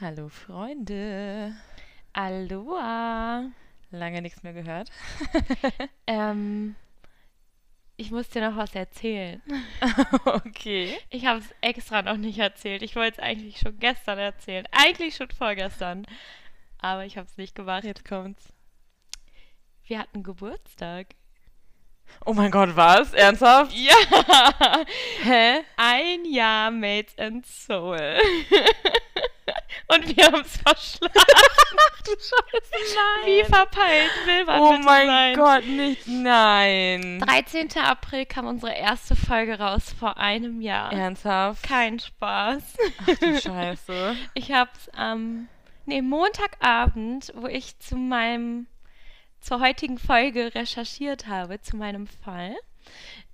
Hallo Freunde. Aloha. Lange nichts mehr gehört. Ähm, ich muss dir noch was erzählen. okay. Ich habe es extra noch nicht erzählt. Ich wollte es eigentlich schon gestern erzählen. Eigentlich schon vorgestern. Aber ich habe es nicht gemacht. Jetzt kommt's. Wir hatten Geburtstag. Oh mein Gott, was? Ernsthaft? Ja. Hä? Ein Jahr Mates and Soul. Und wir haben es verschlafen. Ach du Scheiße, nein. Wie verpeilt will man oh mein sein? Gott, nicht. Nein. 13. April kam unsere erste Folge raus vor einem Jahr. Ernsthaft? Kein Spaß. Ach du Scheiße. Ich habe es am nee, Montagabend, wo ich zu meinem zur heutigen Folge recherchiert habe, zu meinem Fall,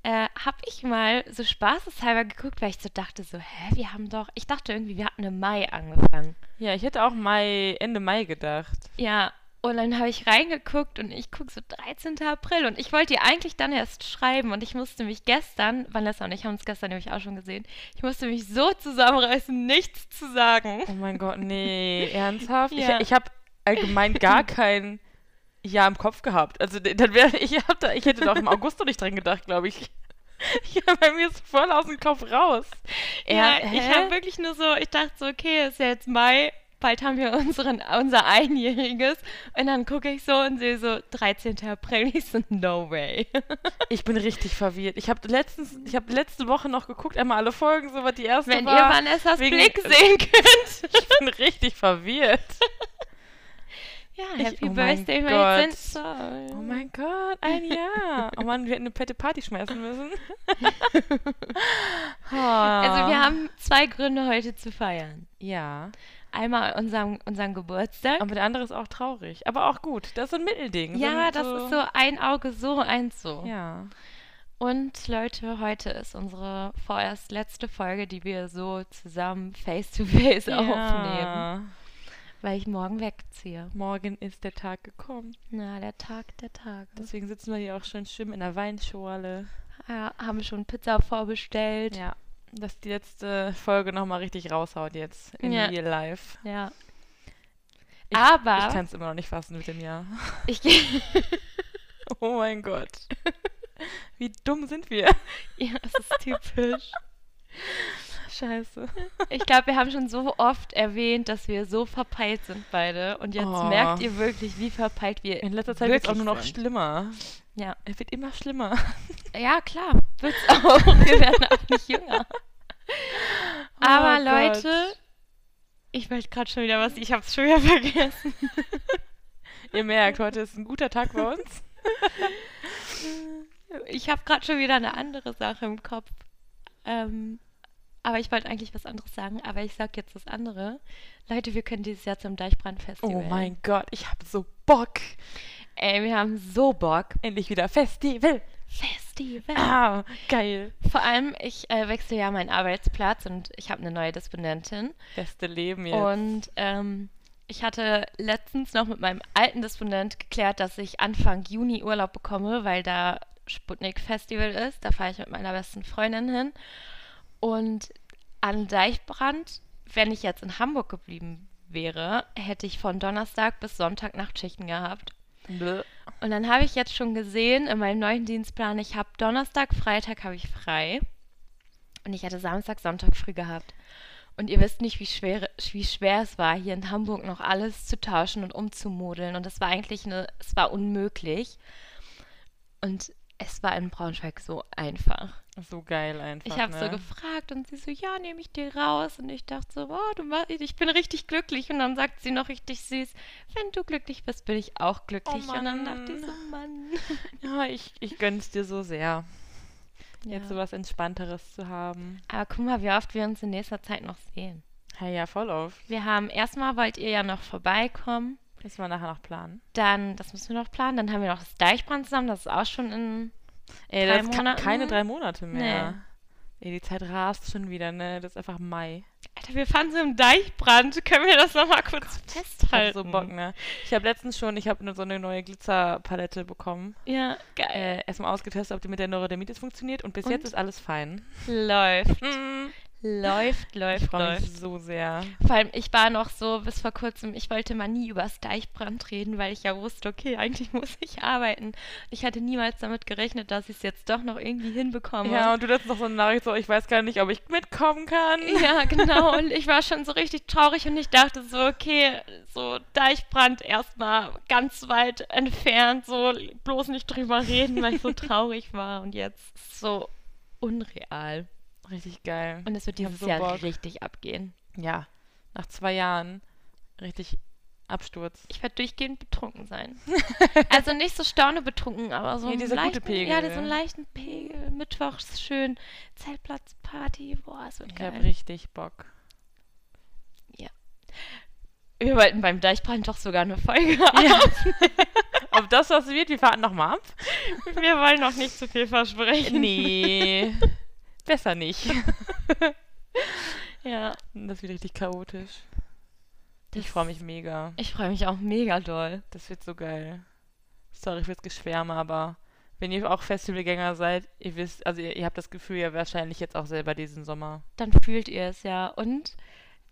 äh, habe ich mal so spaßeshalber geguckt, weil ich so dachte so, hä, wir haben doch, ich dachte irgendwie, wir hatten im Mai angefangen. Ja, ich hätte auch Mai, Ende Mai gedacht. Ja, und dann habe ich reingeguckt und ich gucke so 13. April und ich wollte dir eigentlich dann erst schreiben und ich musste mich gestern, Vanessa und ich haben uns gestern nämlich auch schon gesehen, ich musste mich so zusammenreißen, nichts zu sagen. Oh mein Gott, nee. Ernsthaft? Ja. Ich, ich habe allgemein gar kein Jahr im Kopf gehabt. Also dann wäre ich, da, ich hätte doch im August noch nicht dran gedacht, glaube ich. Ja, bei mir ist voll aus dem Kopf raus. Ja, Er- ich habe wirklich nur so, ich dachte so, okay, ist ja jetzt Mai, bald haben wir unseren, unser Einjähriges. Und dann gucke ich so und sehe so 13. April. Ich so, no way. Ich bin richtig verwirrt. Ich habe letztens, ich habe letzte Woche noch geguckt, einmal alle Folgen, so was die erste Wenn ihr war. Vanessas wegen- Blick sehen könnt. ich bin richtig verwirrt. Ja, Ich- Happy oh mein Birthday, Gott. Mates and Soul. Oh mein Gott, ein Jahr. Oh Mann, wir hätten eine fette Party schmeißen müssen. Also wir haben zwei Gründe heute zu feiern. Ja, Einmal unseren, unseren Geburtstag. aber der andere ist auch traurig. Aber auch gut. Das ist so ein Mittelding. ja, ein- das ist so ein Auge so, eins so. Ja. Und Leute, heute ist unsere vorerst letzte Folge, die wir so zusammen face-to-face aufnehmen, ja. Weil ich morgen wegziehe. Morgen ist der Tag gekommen. Na, der Tag der Tage. Deswegen sitzen wir hier auch schön schwimmen in der Weinschorle. Ja, haben schon Pizza vorbestellt. Ja. Dass die letzte Folge nochmal richtig raushaut jetzt in Ja. Real Life. Ja. Ich- Aber Ich kann es immer noch nicht fassen mit dem Jahr. ich, gehe. Oh mein Gott. Wie dumm sind wir? ja, das ist typisch. Scheiße. Ich glaube, wir haben schon so oft erwähnt, dass wir so verpeilt sind beide. Und jetzt Oh. merkt ihr wirklich, wie verpeilt wir In letzter Zeit wird es auch nur noch sind. schlimmer. Ja. Es wird immer schlimmer. Ja, klar. Wird's auch. Wir werden auch nicht jünger. Aber Oh Leute, Gott. ich wollte gerade schon wieder was, ich habe es schon wieder vergessen. Ihr merkt, heute ist ein guter Tag bei uns. Ich habe gerade schon wieder eine andere Sache im Kopf. Ähm, aber ich wollte eigentlich was anderes sagen, aber ich sag jetzt das andere. Leute, wir können dieses Jahr zum Deichbrand-Festival. Oh mein Gott, ich hab so Bock. Ey, wir haben so Bock. Endlich wieder Festival. Festival. Ah, geil. Vor allem, ich äh, wechsle ja meinen Arbeitsplatz und ich habe eine neue Disponentin. Beste Leben jetzt. Und ähm, ich hatte letztens noch mit meinem alten Disponent geklärt, dass ich Anfang Juni Urlaub bekomme, weil da Sputnik Festival ist. Da fahre ich mit meiner besten Freundin hin. Und an Deichbrand, wenn ich jetzt in Hamburg geblieben wäre, hätte ich von Donnerstag bis Sonntag Nachtschichten gehabt. Und dann habe ich jetzt schon gesehen in meinem neuen Dienstplan, ich habe Donnerstag, Freitag habe ich frei. Und ich hatte Samstag, Sonntag früh gehabt. Und ihr wisst nicht, wie schwer, wie schwer es war, hier in Hamburg noch alles zu tauschen und umzumodeln. Und es war eigentlich eine, es war unmöglich. Und es war in Braunschweig so einfach. So geil einfach. Ich habe ne? so gefragt und sie so, ja, nehme ich dir raus. Und ich dachte so, oh, du mach, ich bin richtig glücklich. Und dann sagt sie noch richtig süß, wenn du glücklich bist, bin ich auch glücklich. Oh und dann dachte ich Mann. so, Mann. Ja, ich, ich gönn's dir so sehr, Ja. jetzt sowas Entspannteres zu haben. Aber guck mal, wie oft wir uns in nächster Zeit noch sehen. Hey, ja, voll auf. Wir haben erstmal wollt ihr ja noch vorbeikommen. Müssen wir nachher noch planen. Dann, das müssen wir noch planen. Dann haben wir noch das Deichbrand zusammen. Das ist auch schon in. Ey, Drei das Monaten? keine drei Monate mehr. Nee. Ey, die Zeit rast schon wieder, ne? Das ist einfach Mai. Alter, wir fahren so im Deichbrand. Können wir das nochmal kurz Ich hab festhalten? so Bock, ne? Ich habe letztens schon, ich habe so eine neue Glitzerpalette bekommen. Ja, geil. Äh, erstmal ausgetestet, ob die mit der Neurodermitis funktioniert und bis Und? jetzt ist alles fein. Läuft. Mm. Läuft, Ich läuft, mich läuft. so sehr. Vor allem, ich war noch so bis vor kurzem, ich wollte mal nie über das Deichbrand reden, weil ich ja wusste, okay, eigentlich muss ich arbeiten. Ich hatte niemals damit gerechnet, dass ich es jetzt doch noch irgendwie hinbekomme. Ja, und du letztens noch so eine Nachricht, so, ich weiß gar nicht, ob ich mitkommen kann. Ja, genau. Und ich war schon so richtig traurig und ich dachte so, okay, so Deichbrand erstmal ganz weit entfernt, so bloß nicht drüber reden, weil ich so traurig war. Und jetzt so unreal. Richtig geil. Und es wird Ich dieses so Jahr Bock. richtig abgehen. Ja, nach zwei Jahren richtig Absturz. Ich werde durchgehend betrunken sein. also nicht so staune betrunken, aber so Nee, einen leichten, Pegel. Ja, so einen leichten Pegel. Mittwochs schön Zeltplatzparty. Boah, es wird Ich geil. habe richtig Bock. Wir wollten beim Deichbrand doch sogar eine Folge Ja. Ob das was wird, wir fahren nochmal ab? Wir wollen noch nicht zu viel versprechen. Nee. Besser nicht. Ja. Das wird richtig chaotisch. Ich Das- freue mich mega. Ich freue mich auch mega doll. Das wird so geil. Sorry fürs Geschwärme, aber wenn ihr auch Festivalgänger seid, ihr wisst, also ihr, ihr habt das Gefühl ja wahrscheinlich jetzt auch selber diesen Sommer. Dann fühlt ihr es ja. Und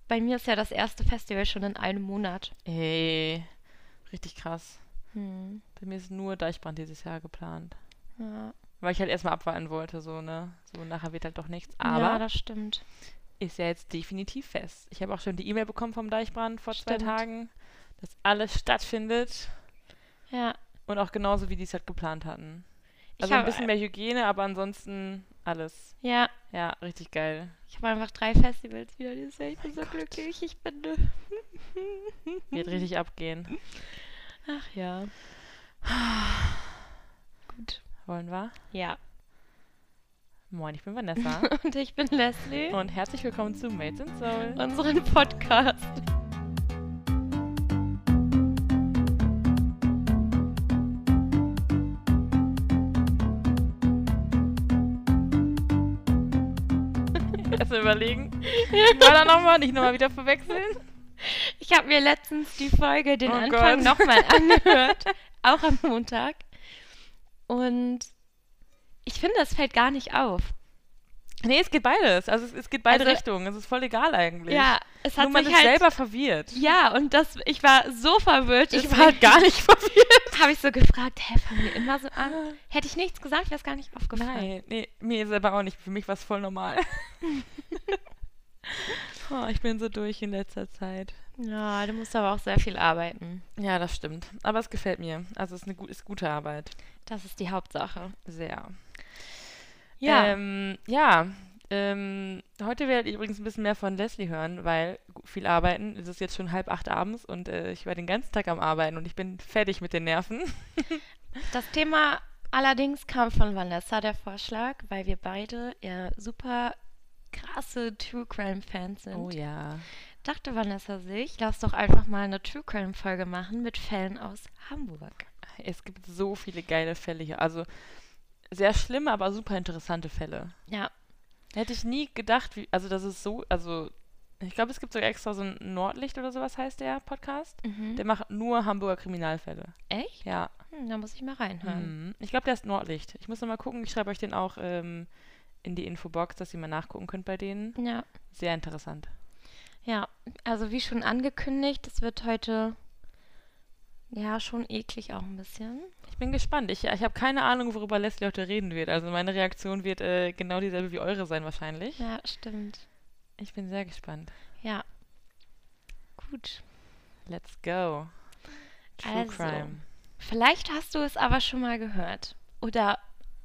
bei mir ist ja das erste Festival schon in einem Monat. Ey, richtig krass. Hm. Bei mir ist nur Deichbrand dieses Jahr geplant. Ja. Weil ich halt erstmal abwarten wollte, so, ne? So, nachher wird halt doch nichts. ja, Aber das stimmt. ist ja jetzt definitiv fest. Ich habe auch schon die E-Mail bekommen vom Deichbrand vor zwei Stimmt. Tagen, dass alles stattfindet. Ja. Und auch genauso, wie die es halt geplant hatten. Ich Also ein bisschen mehr Hygiene, aber ansonsten alles. Ja. Ja, richtig geil. Ich habe einfach drei Festivals wieder dieses Jahr. Ich bin so glücklich. Ich bin. Wird richtig abgehen. Ach ja. Gut. Wollen wir? Ja. Moin, ich bin Vanessa. Und ich bin Leslie. und herzlich willkommen zu Mates in Soul. unseren Podcast. Erstmal überlegen. War da nochmal? Nicht nochmal wieder verwechseln? Ich habe mir letztens die Folge, den Oh Anfang nochmal angehört. auch am Montag. Und ich finde, es fällt gar nicht auf. Nee, es geht beides. Also es, es geht beide Also- Richtungen. Es ist voll egal eigentlich. Ja, es hat Nur man sich ist halt. selber verwirrt. ja, und das, ich war so verwirrt. Ich war halt gar nicht verwirrt. Habe ich so gefragt, hä, fangen wir immer so an? Hätte ich nichts gesagt, wäre es gar nicht aufgefallen. Nein, nee, mir selber auch nicht. Für mich war es voll normal. oh, ich bin so durch in letzter Zeit. Ja, du musst aber auch sehr viel arbeiten. Ja, das stimmt. Aber es gefällt mir. Also es ist eine ist gute Arbeit. Das ist die Hauptsache. Sehr. Ja. Ähm, ja. Ähm, heute werdet ihr übrigens ein bisschen mehr von Leslie hören, weil viel arbeiten. Es ist jetzt schon halb acht abends und äh, ich war den ganzen Tag am Arbeiten und ich bin fertig mit den Nerven. Das Thema allerdings kam von Vanessa, der Vorschlag, weil wir beide ja super krasse True Crime Fans sind. Oh ja. Dachte Vanessa sich, lass doch einfach mal eine True Crime Folge machen mit Fällen aus Hamburg. Es gibt so viele geile Fälle hier. Also sehr schlimme, aber super interessante Fälle. Ja, Hätte ich nie gedacht, wie, also das ist so, also ich glaube, es gibt sogar extra so ein Nordlicht oder sowas heißt der Podcast. mhm. Der macht nur Hamburger Kriminalfälle. echt? Ja. Hm, da muss ich mal reinhören. Mhm. Ich glaube, der ist Nordlicht. Ich muss noch mal gucken. Ich schreibe euch den auch ähm, in die Infobox, dass ihr mal nachgucken könnt bei denen. Ja, Sehr interessant. ja. Also wie schon angekündigt, es wird heute ja schon eklig auch ein bisschen. Ich bin gespannt. Ich, ich habe keine Ahnung, worüber Leslie heute reden wird. Also meine Reaktion wird äh, genau dieselbe wie eure sein wahrscheinlich. Ja, stimmt. Ich bin sehr gespannt. Ja. Gut. Let's go. True Also. Crime. Vielleicht hast du es aber schon mal gehört. Oder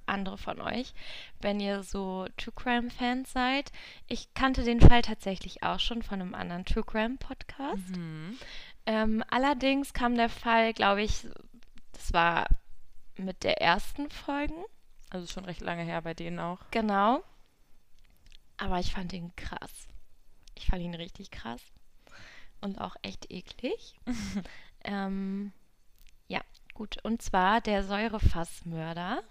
andere von euch, wenn ihr so True Crime Fans seid. Ich kannte den Fall tatsächlich auch schon von einem anderen True Crime Podcast. Mhm. Ähm, allerdings kam der Fall, glaube ich, das war mit der ersten Folgen. Also schon recht lange her bei denen auch. Genau. Aber ich fand ihn krass. Ich fand ihn richtig krass. Und auch echt eklig. ähm, ja, gut. Und zwar der Säurefassmörder.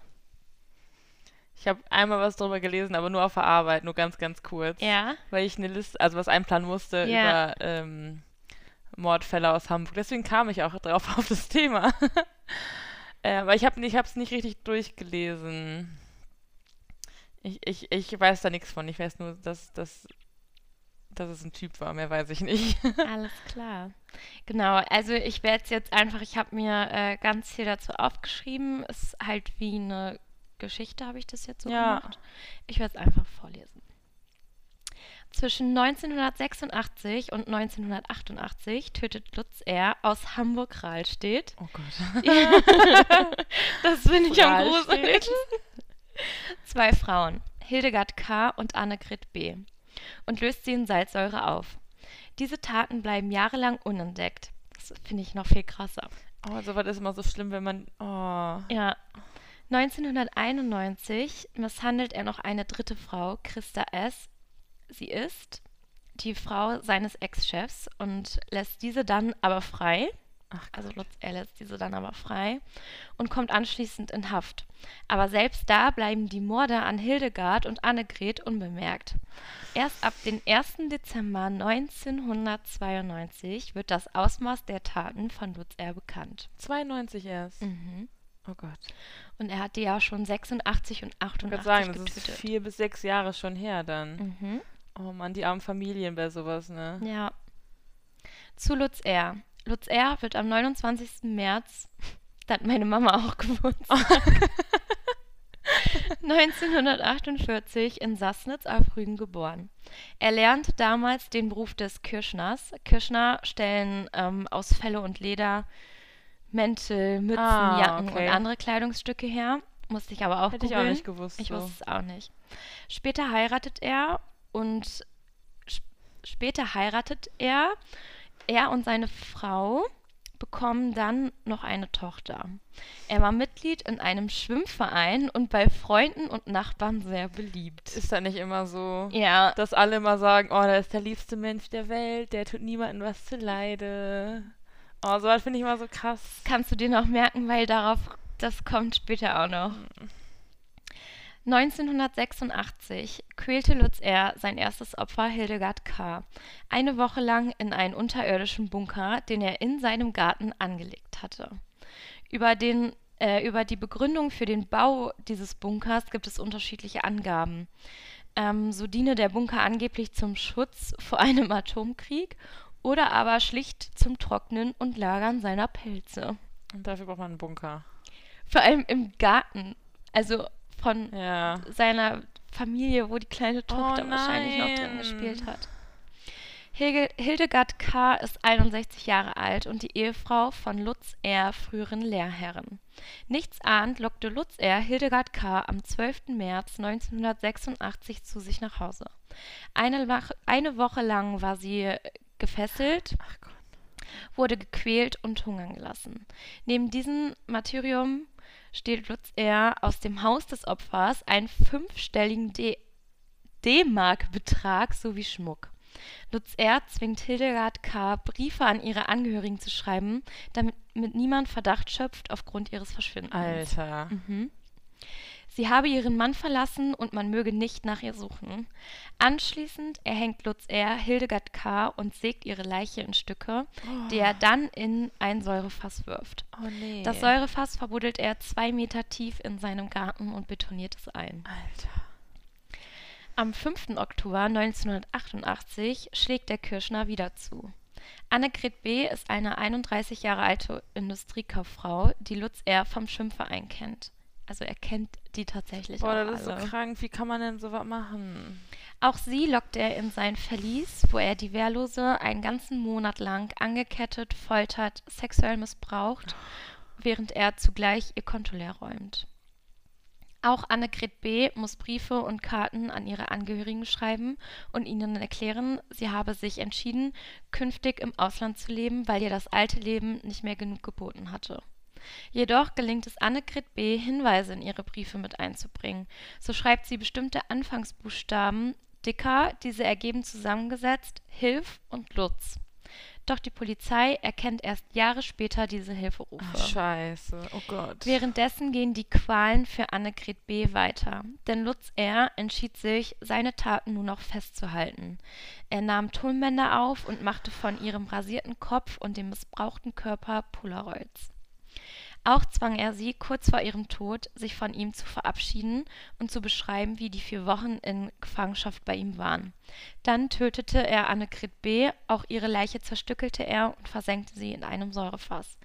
Ich habe einmal was drüber gelesen, aber nur auf der Arbeit, nur ganz, ganz kurz. Ja. Weil ich eine Liste, also was einplanen musste Ja. über ähm, Mordfälle aus Hamburg. Deswegen kam ich auch drauf auf das Thema. äh, aber ich habe ich es nicht richtig durchgelesen. Ich, ich, ich weiß da nichts von. Ich weiß nur, dass, dass dass es ein Typ war, mehr weiß ich nicht. Alles klar. Genau, also ich werde es jetzt einfach, ich habe mir äh, ganz viel dazu aufgeschrieben. Ist halt wie eine Geschichte, habe ich das jetzt so Ja. gemacht. Ich werde es einfach vorlesen. Zwischen 1986 und 1988 tötet Lutz R. aus Hamburg-Rahlstedt Oh Gott. das finde ich am gruseligsten. Zwei Frauen, Hildegard K. und Annegret B. und löst sie in Salzsäure auf. Diese Taten bleiben jahrelang unentdeckt. Das finde ich noch viel krasser. Oh, sowas ist immer so schlimm, wenn man. Oh. Ja. 1991 misshandelt er noch eine dritte Frau, Christa S. Sie ist die Frau seines Ex-Chefs und lässt diese dann aber frei. Ach, Also Lutz, er lässt diese dann aber frei und kommt anschließend in Haft. Aber selbst da bleiben die Morde an Hildegard und Annegret unbemerkt. Erst ab dem 1. Dezember 1992 wird das Ausmaß der Taten von Lutz R. bekannt. 92 erst. Mhm. Oh Gott. Und er hat die ja schon 86 und Ich würde 88 sagen, das ist getötet. vier bis sechs Jahre schon her dann. Mhm. Oh Mann, die armen Familien bei sowas, ne? Ja. Zu Lutz R. Lutz R. wird am 29. März, da hat meine Mama auch Geburtstag, 1948 in Sassnitz auf Rügen geboren. Er lernt damals den Beruf des Kirschners. Kirschner stellen ähm, aus Felle und Leder Mäntel, Mützen, Ah, Jacken okay. und andere Kleidungsstücke her. Musste ich aber auch Hätte ich auch nicht gewusst. Ich so. wusste es auch nicht. Später heiratet er und sp- später heiratet er. Er und seine Frau bekommen dann noch eine Tochter. Er war Mitglied in einem Schwimmverein und bei Freunden und Nachbarn sehr beliebt. Ist da nicht immer so, Ja, dass alle immer sagen, oh, der ist der liebste Mensch der Welt, der tut niemandem was zu Leide. Oh, sowas finde ich immer so krass. kannst du dir noch merken, weil darauf, das kommt später auch noch. 1986 quälte Lutz R. sein erstes Opfer Hildegard K. eine Woche lang in einen unterirdischen Bunker, den er in seinem Garten angelegt hatte. Über, den, äh, über die Begründung für den Bau dieses Bunkers gibt es unterschiedliche Angaben. Ähm, so diene der Bunker angeblich zum Schutz vor einem Atomkrieg oder aber schlicht zum Trocknen und Lagern seiner Pelze. Und dafür braucht man einen Bunker. Vor allem im Garten. Also von Ja. seiner Familie, wo die kleine Tochter Oh wahrscheinlich noch drin gespielt hat. Hildegard K. ist 61 Jahre alt und die Ehefrau von Lutz R., früheren Lehrherren. Nichtsahnd lockte Lutz R. Hildegard K. am 12. März 1986 zu sich nach Hause. Eine, eine Woche lang war sie gefesselt, wurde gequält und hungern gelassen. Neben diesem Martyrium stiehlt Lutz R. aus dem Haus des Opfers einen fünfstelligen D-Mark-Betrag sowie Schmuck. Lutz R. zwingt Hildegard K. Briefe an ihre Angehörigen zu schreiben, damit mit niemand Verdacht schöpft aufgrund ihres Verschwindens. Alter. Mhm. Sie habe ihren Mann verlassen und man möge nicht nach ihr suchen. Anschließend erhängt Lutz R. Hildegard K. und sägt ihre Leiche in Stücke, die er dann in ein Säurefass wirft. Oh nee. Das Säurefass verbuddelt er zwei Meter tief in seinem Garten und betoniert es ein. Alter. Am 5. Oktober 1988 schlägt der Kirschner wieder zu. Annegret B. ist eine 31 Jahre alte Industriekauffrau, die Lutz R. vom Schwimmverein kennt. Also er kennt die tatsächlich Boah, das ist so krank. Wie kann man denn sowas machen? Auch sie lockt er in sein Verlies, wo er die Wehrlose einen ganzen Monat lang angekettet, foltert, sexuell missbraucht, während er zugleich ihr Konto leer räumt. Auch Annegret B. muss Briefe und Karten an ihre Angehörigen schreiben und ihnen erklären, sie habe sich entschieden, künftig im Ausland zu leben, weil ihr das alte Leben nicht mehr genug geboten hatte. Jedoch gelingt es Annegret B., Hinweise in ihre Briefe mit einzubringen. So schreibt sie bestimmte Anfangsbuchstaben dicker, diese ergeben zusammengesetzt Hilf und Lutz. Doch die Polizei erkennt erst Jahre später diese Hilferufe. Ach, scheiße. Oh Gott. Währenddessen gehen die Qualen für Annegret B. weiter, denn Lutz R. entschied sich, seine Taten nur noch festzuhalten. Er nahm Tonbänder auf und machte von ihrem rasierten Kopf und dem missbrauchten Körper Polaroids. Auch zwang er sie, kurz vor ihrem Tod, sich von ihm zu verabschieden und zu beschreiben, wie die vier Wochen in Gefangenschaft bei ihm waren. Dann tötete er Annegret B., auch ihre Leiche zerstückelte er und versenkte sie in einem Säurefass.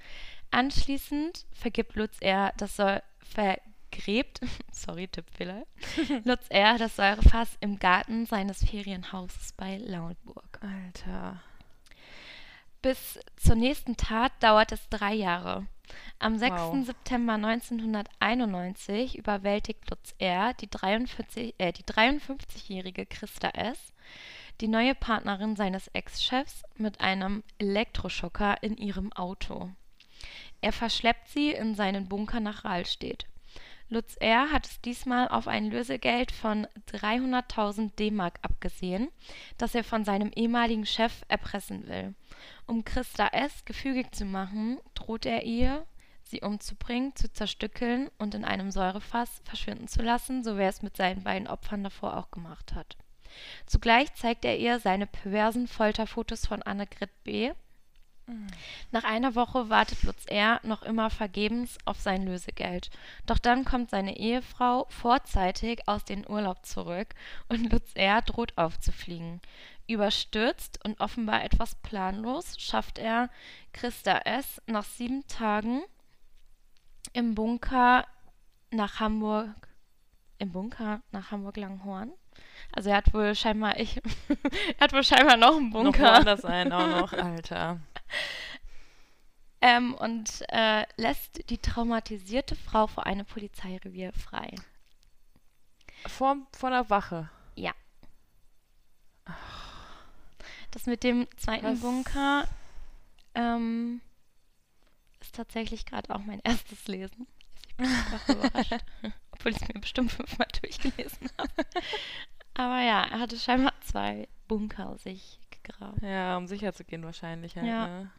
Anschließend vergibt Lutz R. das Säure vergräbt, sorry, Tippfehler, Lutz R. das Säurefass im Garten seines Ferienhauses bei Lauenburg. Alter. Bis zur nächsten Tat dauert es drei Jahre. Am 6. Wow. September 1991 überwältigt Lutz R. die, 43, äh, die 53-jährige Christa S., die neue Partnerin seines Ex-Chefs, mit einem Elektroschocker in ihrem Auto. Er verschleppt sie in seinen Bunker nach Rahlstedt. Lutz R. hat es diesmal auf ein Lösegeld von 300.000 D-Mark abgesehen, das er von seinem ehemaligen Chef erpressen will. Um Christa S. gefügig zu machen, droht er ihr, sie umzubringen, zu zerstückeln und in einem Säurefass verschwinden zu lassen, so wie er es mit seinen beiden Opfern davor auch gemacht hat. Zugleich zeigt er ihr seine perversen Folterfotos von Annegret B. Nach einer Woche wartet Lutz R. noch immer vergebens auf sein Lösegeld. Doch dann kommt seine Ehefrau vorzeitig aus dem Urlaub zurück und Lutz R. droht aufzufliegen. Überstürzt und offenbar etwas planlos schafft er Christa S. nach sieben Tagen im Bunker nach Hamburg im Bunker nach Hamburg-Langhorn. Also er hat wohl scheinbar ich er hat wohl scheinbar noch einen Noch Bunker. woanders ein, auch noch, Alter. ähm, und äh, lässt die traumatisierte Frau vor einem Polizeirevier frei. Vor, vor der Wache. Das mit dem zweiten Was? Bunker ähm, ist tatsächlich gerade auch mein erstes Lesen. Ich bin einfach überrascht, obwohl ich es mir bestimmt fünfmal durchgelesen habe. Aber ja, er hatte scheinbar zwei Bunker sich gegraben. Ja, um sicher zu gehen wahrscheinlich halt, Ja. ne?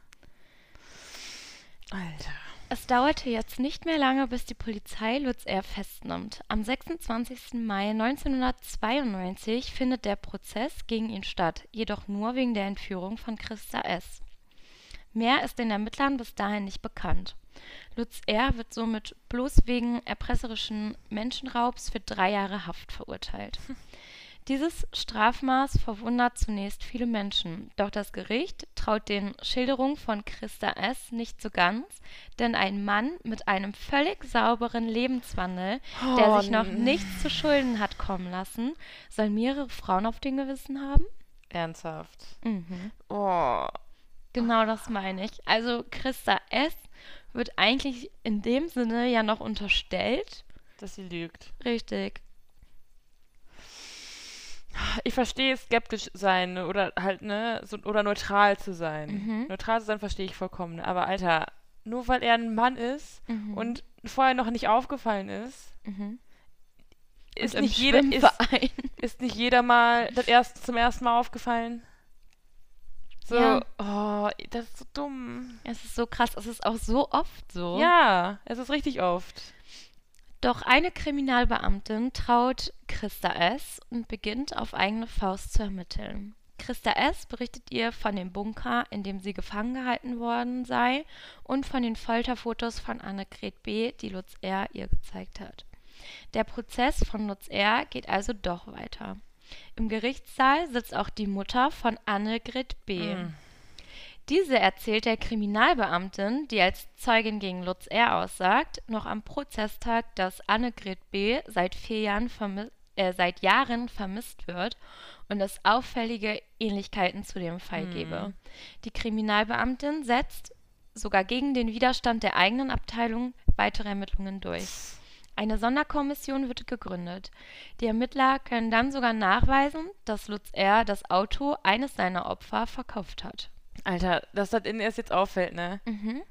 Alter. Es dauerte jetzt nicht mehr lange, bis die Polizei Lutz R. festnimmt. Am 26. Mai 1992 findet der Prozess gegen ihn statt, jedoch nur wegen der Entführung von Christa S. Mehr ist den Ermittlern bis dahin nicht bekannt. Lutz R. wird somit bloß wegen erpresserischen Menschenraubs für drei Jahre Haft verurteilt. Dieses Strafmaß verwundert zunächst viele Menschen, doch das Gericht traut den Schilderungen von Christa S. nicht so ganz, denn ein Mann mit einem völlig sauberen Lebenswandel, der Oh, sich noch nichts zu Schulden hat kommen lassen, soll mehrere Frauen auf dem Gewissen haben? Ernsthaft. Mhm. Oh. Genau das meine ich. Also Christa S. wird eigentlich in dem Sinne ja noch unterstellt. Dass sie lügt. Richtig. Ich verstehe skeptisch sein oder halt, ne, so, oder neutral zu sein. Mhm. Neutral zu sein verstehe ich vollkommen. Aber Alter, nur weil er ein Mann ist Mhm. und vorher noch nicht aufgefallen ist, Mhm. ist nicht, jeder, ist, ist nicht jeder mal das erst, zum ersten Mal aufgefallen. So, Ja. oh, das ist so dumm. Es ist so krass, es ist auch so oft so. Ja, es ist richtig oft. Doch eine Kriminalbeamtin traut Christa S. und beginnt auf eigene Faust zu ermitteln. Christa S. berichtet ihr von dem Bunker, in dem sie gefangen gehalten worden sei, und von den Folterfotos von Annegret B., die Lutz R. ihr gezeigt hat. Der Prozess von Lutz R. geht also doch weiter. Im Gerichtssaal sitzt auch die Mutter von Annegret B. Mm. Diese erzählt der Kriminalbeamtin, die als Zeugin gegen Lutz R. aussagt, noch am Prozesstag, dass Annegret B. seit vier Jahren äh, seit Jahren vermisst wird und es auffällige Ähnlichkeiten zu dem Fall Hm. gebe. Die Kriminalbeamtin setzt sogar gegen den Widerstand der eigenen Abteilung weitere Ermittlungen durch. Eine Sonderkommission wird gegründet. Die Ermittler können dann sogar nachweisen, dass Lutz R. das Auto eines seiner Opfer verkauft hat. Alter, dass das Ihnen erst jetzt auffällt, ne? Mhm.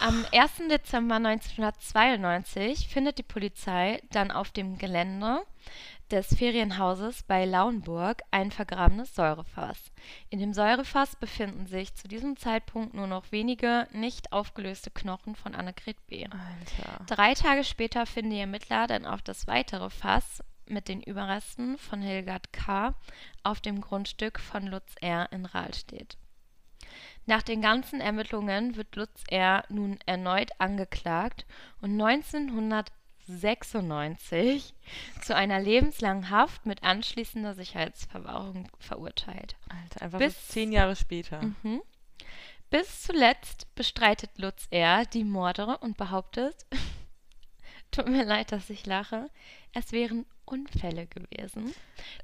Am 1. Dezember 1992 findet die Polizei dann auf dem Gelände des Ferienhauses bei Lauenburg ein vergrabenes Säurefass. In dem Säurefass befinden sich zu diesem Zeitpunkt nur noch wenige nicht aufgelöste Knochen von Annegret B. Alter. Drei Tage später finden die Ermittler dann auch das weitere Fass mit den Überresten von Hildegard K. auf dem Grundstück von Lutz R. in Rahlstedt. Nach den ganzen Ermittlungen wird Lutz R. nun erneut angeklagt und 1996 zu einer lebenslangen Haft mit anschließender Sicherheitsverwahrung verurteilt. Alter, einfach Bis- zehn Jahre später. Mhm. Bis zuletzt bestreitet Lutz R. die Morde und behauptet, tut mir leid, dass ich lache, es wären Unfälle gewesen.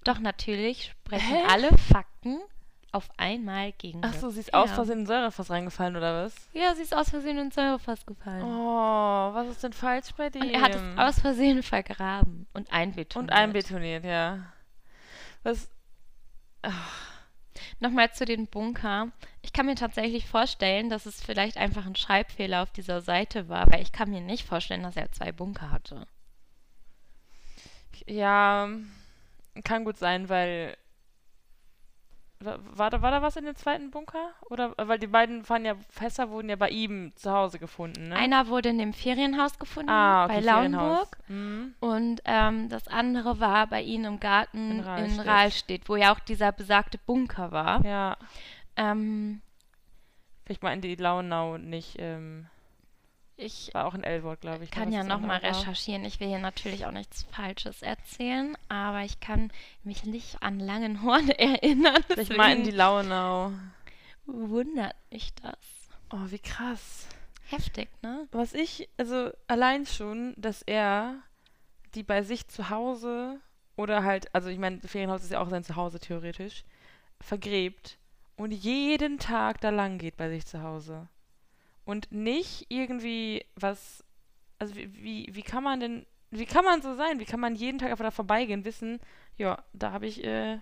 Doch natürlich sprechen Hä? alle Fakten auf einmal gegen Ach so, sie ist R. aus Versehen in Säurefass reingefallen, oder was? Ja, sie ist aus Versehen ins Säurefass gefallen. Oh, was ist denn falsch bei dir? Und er hat es aus Versehen vergraben und einbetoniert. Und einbetoniert, ja. Was? Nochmal zu den Bunker. Ich kann mir tatsächlich vorstellen, dass es vielleicht einfach ein Schreibfehler auf dieser Seite war, weil ich kann mir nicht vorstellen, dass er zwei Bunker hatte. Ja, kann gut sein, weil. Wa- War da, war da was in dem zweiten Bunker? Oder weil die beiden waren ja, Fässer wurden ja bei ihm zu Hause gefunden, ne? Einer wurde in dem Ferienhaus gefunden ah, okay, bei. Lauenburg Mhm. und ähm, das andere war bei ihnen im Garten In in Rahlstedt. Rahlstedt, wo ja auch dieser besagte Bunker war. Ja, Ähm, ich meine die Launau nicht, ähm, ich war auch in Elwood, glaube ich. ne, kann ja nochmal recherchieren. Ich will hier natürlich auch nichts Falsches erzählen, aber ich kann mich nicht an Langenhorn erinnern. Ich meine die Launau. wundert mich das. Oh, wie krass. Heftig, ne? Was ich, also allein schon, dass er die bei sich zu Hause oder halt, also ich meine, Ferienhaus ist ja auch sein Zuhause theoretisch, vergräbt und jeden Tag da lang geht bei sich zu Hause. Und nicht irgendwie was, also wie, wie, wie kann man denn, wie kann man so sein? Wie kann man jeden Tag einfach da vorbeigehen, wissen, ja, da habe ich äh,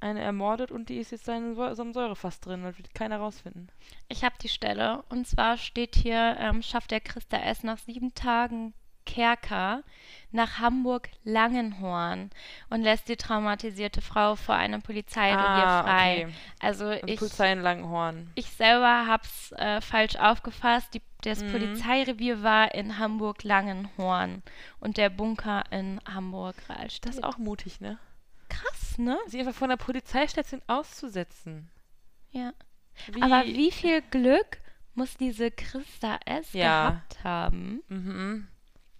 eine ermordet und die ist jetzt da in so einem Säurefass drin, das wird keiner rausfinden. Ich habe die Stelle und zwar steht hier, ähm, schafft der Christa S. nach sieben Tagen Kerker nach Hamburg-Langenhorn und lässt die traumatisierte Frau vor einem Polizeirevier Ah, frei. okay. Also ich, Polizei in Langenhorn. ich selber habe es äh, falsch aufgefasst. Die, das Mhm. Polizeirevier war in Hamburg-Langenhorn und der Bunker in Hamburg-Rahlstedt. Das ist auch mutig, ne? krass, ne? Sie einfach von der Polizeistation auszusetzen. Ja. Wie, Aber wie viel Glück muss diese Christa S. Ja. gehabt haben? Mhm.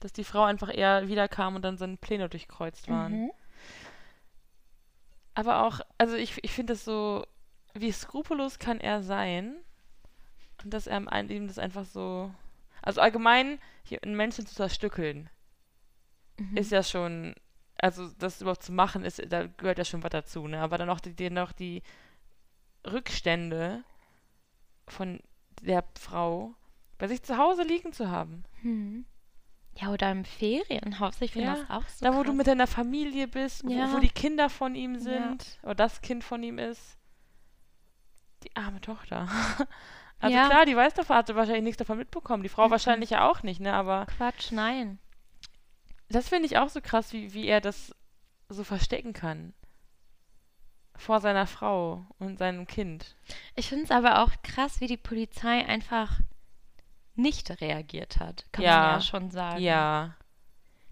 Dass die Frau einfach eher wiederkam und dann seine Pläne durchkreuzt waren. Mhm. Aber auch, also ich, ich finde das so, wie skrupellos kann er sein? Und dass er ihm das einfach so. Also allgemein, hier einen Menschen zu zerstückeln, Mhm. ist ja schon. Also das überhaupt zu machen, ist, da gehört ja schon was dazu, ne? Aber dann noch die, die, die Rückstände von der Frau bei sich zu Hause liegen zu haben. Hm. Ja, oder im Ferienhaus. Ich finde Ja, das auch so da, wo du krass. mit deiner Familie bist, Ja. wo, wo die Kinder von ihm Ja. sind, oder das Kind von ihm ist. Die arme Tochter. Also Ja. klar, die weiß davon, hatte wahrscheinlich nichts davon mitbekommen. Die Frau Mhm. wahrscheinlich ja auch nicht, ne? Aber Quatsch, nein. das finde ich auch so krass, wie, wie er das so verstecken kann. Vor seiner Frau und seinem Kind. Ich finde es aber auch krass, wie die Polizei einfach nicht reagiert hat. Kann man Ja. ja schon sagen. Ja.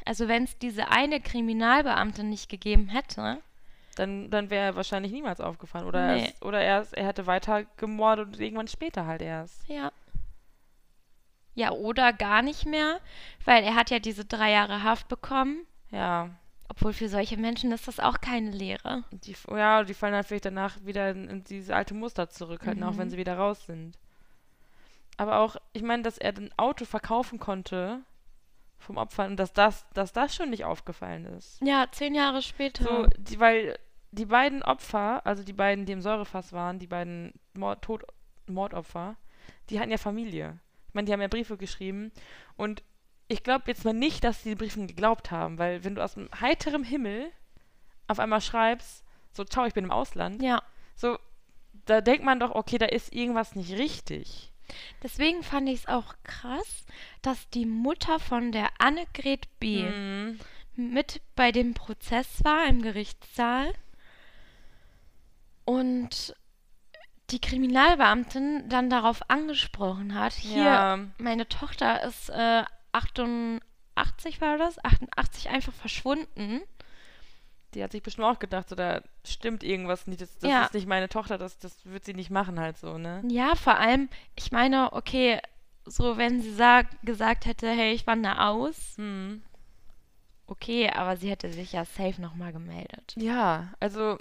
Also wenn es diese eine Kriminalbeamte nicht gegeben hätte, Dann, dann wäre er wahrscheinlich niemals aufgefallen. Oder, er, Nee. ist, oder er, ist, er hätte weiter gemordet und irgendwann später halt erst. ja. Ja, oder gar nicht mehr, weil er hat ja diese drei Jahre Haft bekommen. Ja. Obwohl für solche Menschen ist das auch keine Lehre. Die, ja, die fallen halt vielleicht danach wieder in, in diese alte Muster zurück, halt, auch wenn Mhm. sie wieder raus sind. Aber auch, ich meine, dass er ein Auto verkaufen konnte vom Opfer und dass das, dass das schon nicht aufgefallen ist. Ja, zehn Jahre später. So, die, weil die beiden Opfer, also die beiden, die im Säurefass waren, die beiden Mord, Tod, Mordopfer, die hatten ja Familie. Ich meine, die haben ja Briefe geschrieben und ich glaube jetzt mal nicht, dass die Briefen geglaubt haben, weil wenn du aus dem heiterem Himmel auf einmal schreibst, so, ciao, ich bin im Ausland, ja. so, da denkt man doch, okay, da ist irgendwas nicht richtig. Deswegen fand ich es auch krass, dass die Mutter von der Annegret B. Mhm. mit bei dem Prozess war im Gerichtssaal und die Kriminalbeamtin dann darauf angesprochen hat, hier, Ja, meine Tochter ist äh, 88 war das, 88 einfach verschwunden. Die hat sich bestimmt auch gedacht, so, da stimmt irgendwas nicht, das, das Ja. ist nicht meine Tochter, das, das wird sie nicht machen halt so, ne? Ja, vor allem, ich meine, okay, so wenn sie sag, gesagt hätte, hey, ich wandere aus, Hm. okay, aber sie hätte sich ja safe nochmal gemeldet. Ja, also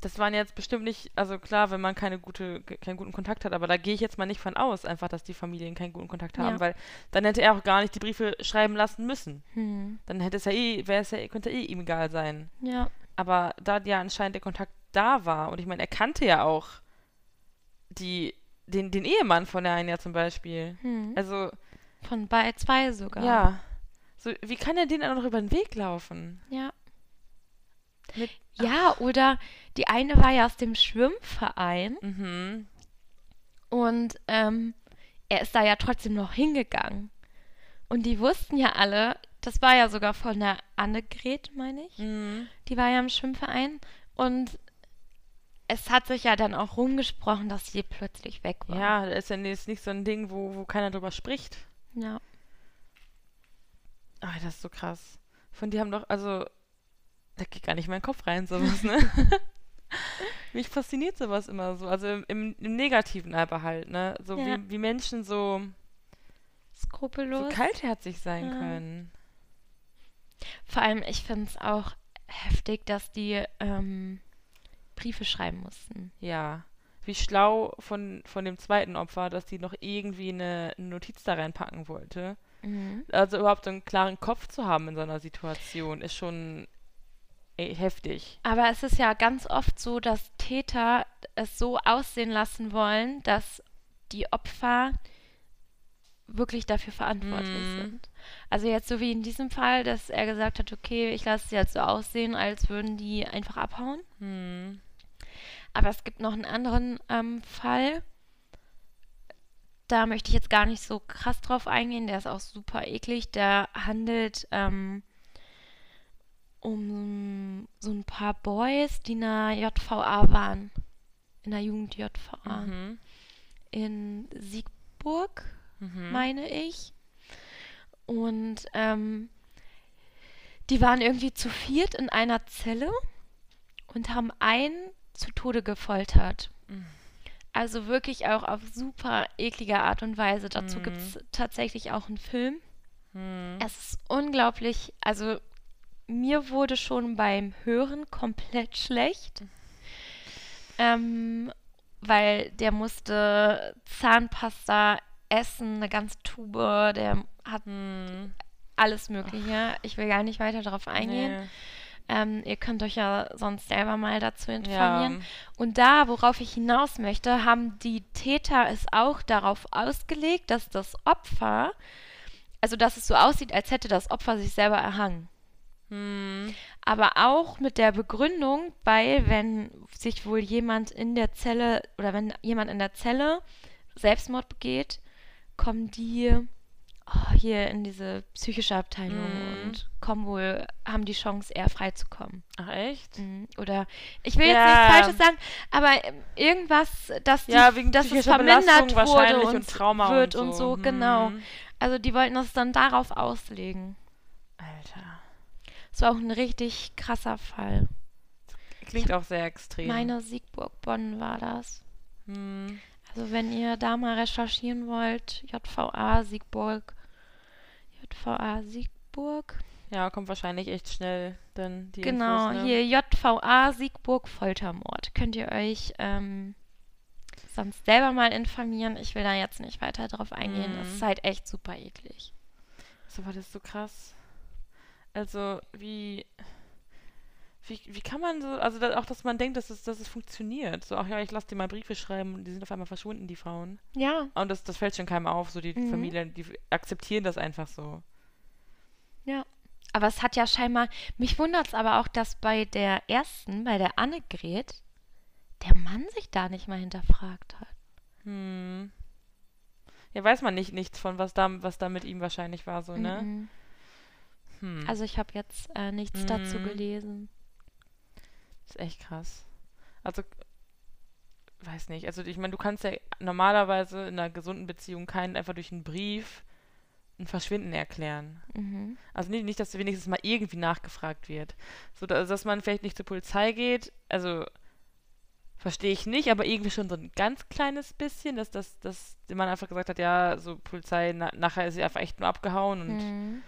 das waren jetzt bestimmt nicht, also klar, wenn man keine gute, keinen guten Kontakt hat, aber da gehe ich jetzt mal nicht von aus, einfach, dass die Familien keinen guten Kontakt haben, Ja. weil dann hätte er auch gar nicht die Briefe schreiben lassen müssen. Hm. Dann hätte es ja eh, wäre es ja, könnte eh ihm egal sein. Ja. Aber da ja anscheinend der Kontakt da war, und ich meine, er kannte ja auch die, den, den Ehemann von der einen ja zum Beispiel. Hm. Also, Von bei zwei sogar. ja. So, wie kann er denen dann noch über den Weg laufen? Ja. Mit, Ja, oder die eine war ja aus dem Schwimmverein mhm. und ähm, er ist da ja trotzdem noch hingegangen. Und die wussten ja alle, das war ja sogar von der Annegret, meine ich. Mhm. Die war ja im Schwimmverein und es hat sich ja dann auch rumgesprochen, dass sie plötzlich weg war. Ja, das ist ja nicht, ist nicht so ein Ding, wo, wo keiner drüber spricht. Ja. Ah, das ist so krass. Von die haben doch, also, da geht gar nicht mein Kopf rein, sowas, ne? Mich fasziniert sowas immer so. Also im, im, Negativen aber halt, ne? So Ja. wie, wie Menschen so, so Skrupellos. kaltherzig sein Ja. können. Vor allem, ich finde es auch heftig, dass die ähm, Briefe schreiben mussten. Ja. Wie schlau von, von dem zweiten Opfer, dass die noch irgendwie eine, eine Notiz da reinpacken wollte. Mhm. Also überhaupt so einen klaren Kopf zu haben in so einer Situation, ist schon ey, heftig. Aber es ist ja ganz oft so, dass Täter es so aussehen lassen wollen, dass die Opfer wirklich dafür verantwortlich Mhm. sind. Also jetzt so wie in diesem Fall, dass er gesagt hat, okay, ich lasse es jetzt so aussehen, als würden die einfach abhauen. Hm. Aber es gibt noch einen anderen ähm, Fall. Da möchte ich jetzt gar nicht so krass drauf eingehen. Der ist auch super eklig. Der handelt ähm, um so ein paar Boys, die in der JVA waren. In der Jugend-JVA. Mhm. In Siegburg, Mhm. meine ich. Und ähm, die waren irgendwie zu viert in einer Zelle und haben einen zu Tode gefoltert. Mhm. Also wirklich auch auf super eklige Art und Weise. Dazu Mhm. gibt es tatsächlich auch einen Film. Hm. Es ist unglaublich, also mir wurde schon beim Hören komplett schlecht, ähm, weil der musste Zahnpasta essen, eine ganze Tube, der hat Hm. alles Mögliche. Ich will gar nicht weiter darauf eingehen. Nee. Ähm, ihr könnt euch ja sonst selber mal dazu informieren. Ja. Und da, worauf ich hinaus möchte, haben die Täter es auch darauf ausgelegt, dass das Opfer, also dass es so aussieht, als hätte das Opfer sich selber erhangen. Hm. Aber auch mit der Begründung, weil wenn sich wohl jemand in der Zelle oder wenn jemand in der Zelle Selbstmord begeht, kommen die oh, hier in diese psychische Abteilung Mhm. und kommen wohl, haben die Chance, eher frei zu kommen. Ach echt? Mhm. Oder ich will jetzt Ja. nichts Falsches sagen, aber ähm, irgendwas, dass, die, Ja, wegen dass es vermindert wurde und, und Trauma wird und und so. so, genau. Hm. Also die wollten das dann darauf auslegen. Alter. Es war auch ein richtig krasser Fall. Klingt auch sehr extrem. Meine Siegburg Bonn war das. Hm. Also wenn ihr da mal recherchieren wollt, JVA Siegburg, JVA Siegburg, Ja, kommt wahrscheinlich echt schnell dann die genau, Infos, ne? hier JVA Siegburg Foltermord. Könnt ihr euch ähm, sonst selber mal informieren. Ich will da jetzt nicht weiter drauf eingehen. Es ist halt echt super eklig. So war das so krass. Also, wie, wie, wie kann man so, also da, auch, dass man denkt, dass es, dass es funktioniert. So, ach ja, ich lasse dir mal Briefe schreiben und die sind auf einmal verschwunden, die Frauen. Ja, Und das, das fällt schon keinem auf, so die Mhm. Familien, die akzeptieren das einfach so. aber es hat ja scheinbar, mich wundert es aber auch, dass bei der ersten, bei der Annegret, der Mann sich da nicht mal hinterfragt hat. Hm. Ja, weiß man nicht nichts von, was da, was da mit ihm wahrscheinlich war, so, ne? Mhm. Hm. Also ich habe jetzt äh, nichts dazu Mhm. gelesen. ist echt krass. Also, weiß nicht. Also, ich meine, du kannst ja normalerweise in einer gesunden Beziehung keinen einfach durch einen Brief ein Verschwinden erklären. Mhm. Also nicht, nicht, dass wenigstens mal irgendwie nachgefragt wird. So, da- dass man vielleicht nicht zur Polizei geht, also verstehe ich nicht, aber irgendwie schon so ein ganz kleines bisschen, dass, dass, dass man einfach gesagt hat, ja, so Polizei, na, nachher ist sie einfach echt nur abgehauen und Mhm.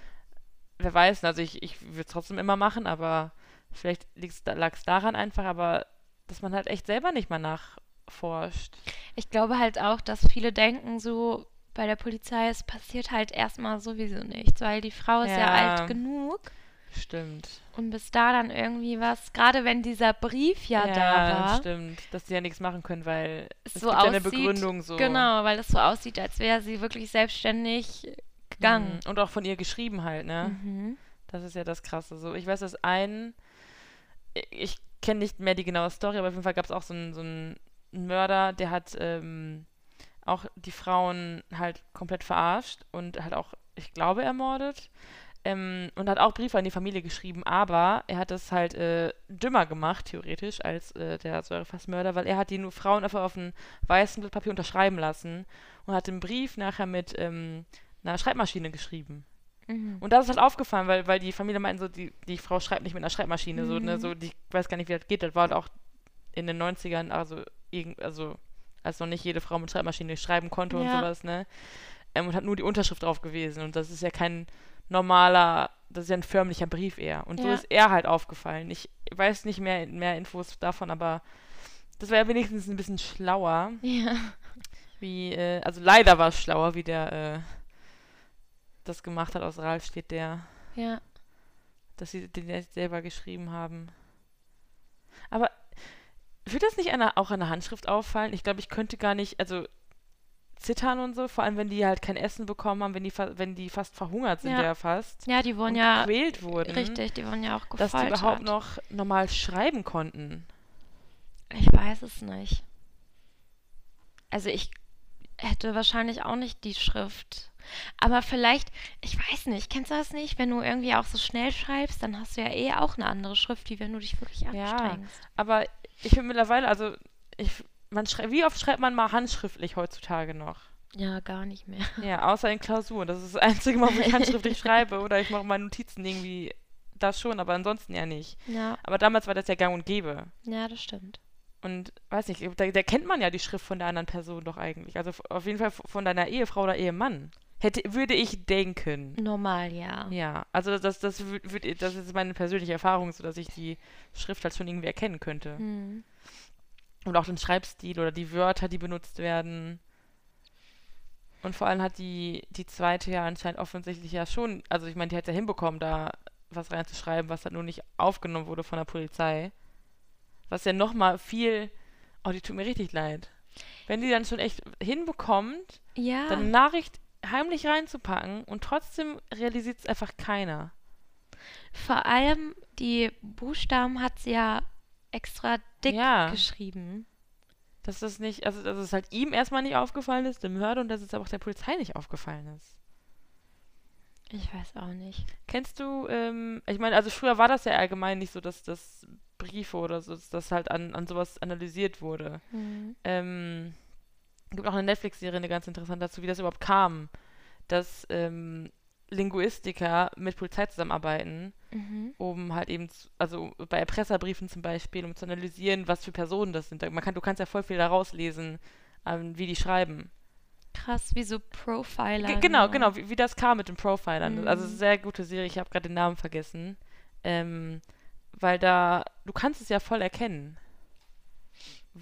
Wer weiß, also ich, ich würde es trotzdem immer machen, aber vielleicht lag es daran einfach, aber dass man halt echt selber nicht mal nachforscht. Ich glaube halt auch, dass viele denken so bei der Polizei, es passiert halt erstmal sowieso nichts, weil die Frau ist ja, Ja. alt genug Stimmt. und bis da dann irgendwie was, gerade wenn dieser Brief ja, da war, stimmt. Dass die ja nichts machen können, weil es es so gibt ja eine aussieht, Begründung so. genau, weil es so aussieht, als wäre sie wirklich selbstständig gegangen. Mhm. Und auch von ihr geschrieben halt, ne? Mhm. Das ist ja das Krasse. So, ich weiß, dass ein, ich kenne nicht mehr die genaue Story, aber auf jeden Fall gab es auch so einen so Mörder, der hat ähm, auch die Frauen halt komplett verarscht und halt auch, ich glaube, ermordet. Ähm, und hat auch Briefe an die Familie geschrieben, aber er hat es halt äh, dümmer gemacht, theoretisch, als äh, der Säurefassmörder, weil er hat die nur Frauen einfach auf einem weißen Blatt Papier unterschreiben lassen und hat den Brief nachher mit ähm, einer Schreibmaschine geschrieben. Mhm. Und das ist halt aufgefallen, weil, weil die Familie meinten so, die, die Frau schreibt nicht mit einer Schreibmaschine, so, ne, Mhm. so, die weiß gar nicht, wie das geht. Das war halt auch in den 90ern, also, irgend, also, als noch nicht jede Frau mit Schreibmaschine schreiben konnte und Ja. sowas, ne. Ähm, und hat nur die Unterschrift drauf gewesen. Und das ist ja kein normaler, das ist ja ein förmlicher Brief eher. Und so Ja. ist er halt aufgefallen. Ich weiß nicht mehr, mehr Infos davon, aber das war ja wenigstens ein bisschen schlauer, Ja. wie, äh, also leider war es schlauer, wie der, äh, das gemacht hat. Aus Ralf steht der Ja. dass sie den selber geschrieben haben. Aber wird das nicht einer, auch an der Handschrift auffallen? Ich glaube, ich könnte gar nicht, also zittern und so, vor allem wenn die halt kein Essen bekommen haben, wenn die, wenn die fast verhungert sind Ja. ja, fast Ja, die wurden ja gequält wurden, richtig, die wurden ja auch dass gefoltert. die überhaupt noch normal schreiben konnten. Ich weiß es nicht. Also ich hätte wahrscheinlich auch nicht die Schrift. Aber vielleicht, ich weiß nicht, kennst du das nicht? Wenn du irgendwie auch so schnell schreibst, dann hast du ja eh auch eine andere Schrift, wie wenn du dich wirklich Ja. anstrengst. Aber ich bin mittlerweile, also ich, man wie oft schreibt man mal handschriftlich heutzutage noch? Ja, gar nicht mehr. Ja, außer in Klausuren. Das ist das einzige Mal, wo ich handschriftlich schreibe oder ich mache meine Notizen irgendwie das schon, aber ansonsten ja nicht. Ja, Aber damals war das ja gang und gäbe. ja, das stimmt. Und weiß nicht, da, da kennt man ja die Schrift von der anderen Person doch eigentlich. Also auf jeden Fall von deiner Ehefrau oder Ehemann. Hätte, würde ich denken. Normal, ja. Ja, also das, das, wür- würd, das ist meine persönliche Erfahrung, so dass ich die Schrift halt schon irgendwie erkennen könnte. Hm. Und auch den Schreibstil oder die Wörter, die benutzt werden. Und vor allem hat die, die zweite ja anscheinend offensichtlich ja schon, also ich meine, die hat ja hinbekommen, da was reinzuschreiben, was halt nur nicht aufgenommen wurde von der Polizei. Was ja nochmal viel, oh, die tut mir richtig leid. Wenn die dann schon echt hinbekommt, Ja, dann Nachricht heimlich reinzupacken und trotzdem realisiert es einfach keiner. vor allem die Buchstaben hat sie ja extra dick Ja. geschrieben. Dass das nicht, also dass es halt ihm erstmal nicht aufgefallen ist, dem Mörder, und dass es aber auch der Polizei nicht aufgefallen ist. Ich weiß auch nicht. Kennst du, ähm, ich meine, also früher war das ja allgemein nicht so, dass das Briefe oder so, dass das halt an, an sowas analysiert wurde. Hm. Ähm, gibt auch eine Netflix-Serie, eine ganz interessant dazu, wie das überhaupt kam, dass ähm, Linguistiker mit Polizei zusammenarbeiten, Mhm. um halt eben, zu, also bei Erpresserbriefen zum Beispiel, um zu analysieren, was für Personen das sind. Man kann, du kannst ja voll viel daraus lesen, ähm, wie die schreiben. Krass, wie so Profiler. Ge genau, ne? genau, wie, wie das kam mit den Profilern. Also Mhm. sehr gute Serie, ich habe gerade den Namen vergessen. Ähm, weil da, du kannst es ja voll erkennen,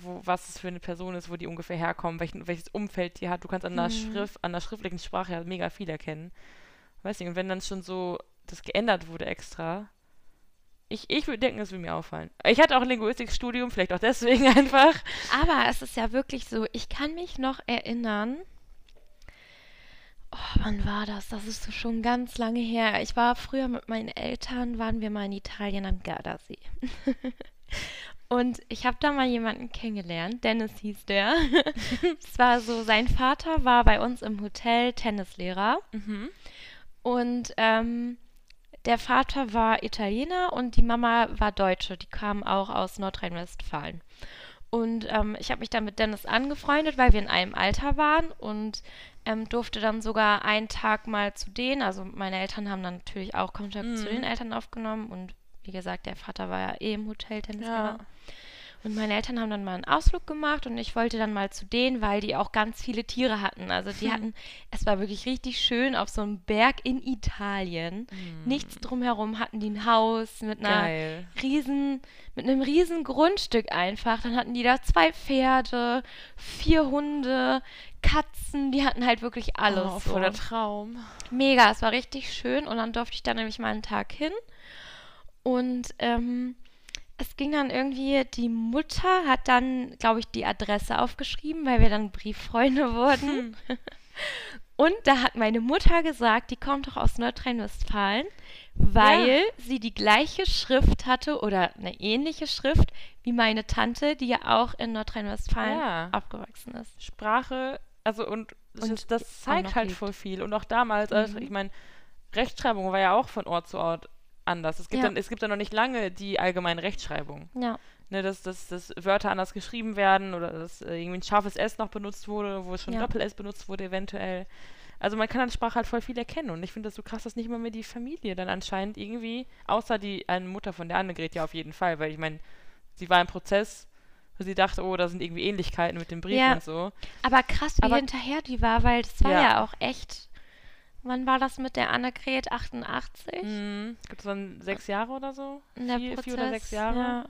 wo, was es für eine Person ist, wo die ungefähr herkommen, welchen, welches Umfeld die hat. Du kannst an der Mhm. Schrift, an der schriftlichen Sprache ja mega viel erkennen. Weiß nicht, und wenn dann schon so das geändert wurde extra, ich, ich würde denken, das würde mir auffallen. Ich hatte auch ein Linguistikstudium, vielleicht auch deswegen einfach. Aber es ist ja wirklich so, ich kann mich noch erinnern. Oh, wann war das? Das ist so schon ganz lange her. Ich war früher mit meinen Eltern, waren wir mal in Italien am Gardasee. Und ich habe da mal jemanden kennengelernt, Dennis hieß der. Es war so, sein Vater war bei uns im Hotel Tennislehrer. Mhm. Und ähm, der Vater war Italiener und die Mama war Deutsche. Die kam auch aus Nordrhein-Westfalen. Und ähm, ich habe mich dann mit Dennis angefreundet, weil wir in einem Alter waren und ähm, durfte dann sogar einen Tag mal zu denen. Also meine Eltern haben dann natürlich auch Kontakt Mhm. zu den Eltern aufgenommen und wie gesagt, der Vater war ja eh im Hotel Tennisgeber. Ja. Und meine Eltern haben dann mal einen Ausflug gemacht und ich wollte dann mal zu denen, weil die auch ganz viele Tiere hatten. Also die Hm. hatten, es war wirklich richtig schön auf so einem Berg in Italien. Nichts drumherum hatten die ein Haus mit einer Geil. riesen, mit einem riesen Grundstück einfach. Dann hatten die da zwei Pferde, vier Hunde, Katzen, die hatten halt wirklich alles. Oh, so. voll der Traum. Mega, es war richtig schön und dann durfte ich da nämlich mal einen Tag hin. Und ähm, es ging dann irgendwie, die Mutter hat dann, glaube ich, die Adresse aufgeschrieben, weil wir dann Brieffreunde wurden. Und da hat meine Mutter gesagt, die kommt doch aus Nordrhein-Westfalen, weil sie die gleiche Schrift hatte oder eine ähnliche Schrift wie meine Tante, die ja auch in Nordrhein-Westfalen Ja. aufgewachsen ist. Sprache, also und, Und das, das zeigt halt lebt. voll viel. Und auch damals, also Mhm. ich meine, Rechtschreibung war ja auch von Ort zu Ort anders. Es gibt, Ja. dann, es gibt dann noch nicht lange die allgemeine Rechtschreibung. Ja, Ne, dass, dass, dass Wörter anders geschrieben werden oder dass äh, irgendwie ein scharfes S noch benutzt wurde, wo schon Ja. Doppel-S benutzt wurde eventuell. Also man kann an Sprache halt voll viel erkennen und ich finde das so krass, dass nicht mal mehr die Familie dann anscheinend irgendwie, außer die eine Mutter von der Annegret ja auf jeden Fall, weil ich meine, sie war im Prozess, wo sie dachte, oh, da sind irgendwie Ähnlichkeiten mit dem Brief Ja. und so. aber krass, wie Aber- hinterher die war, weil das war Ja. ja, auch echt. Wann war das mit der Annegret? 88? Mhm. Gibt es dann sechs Jahre oder so? In der vier, Prozess, vier oder sechs Jahre? Ja.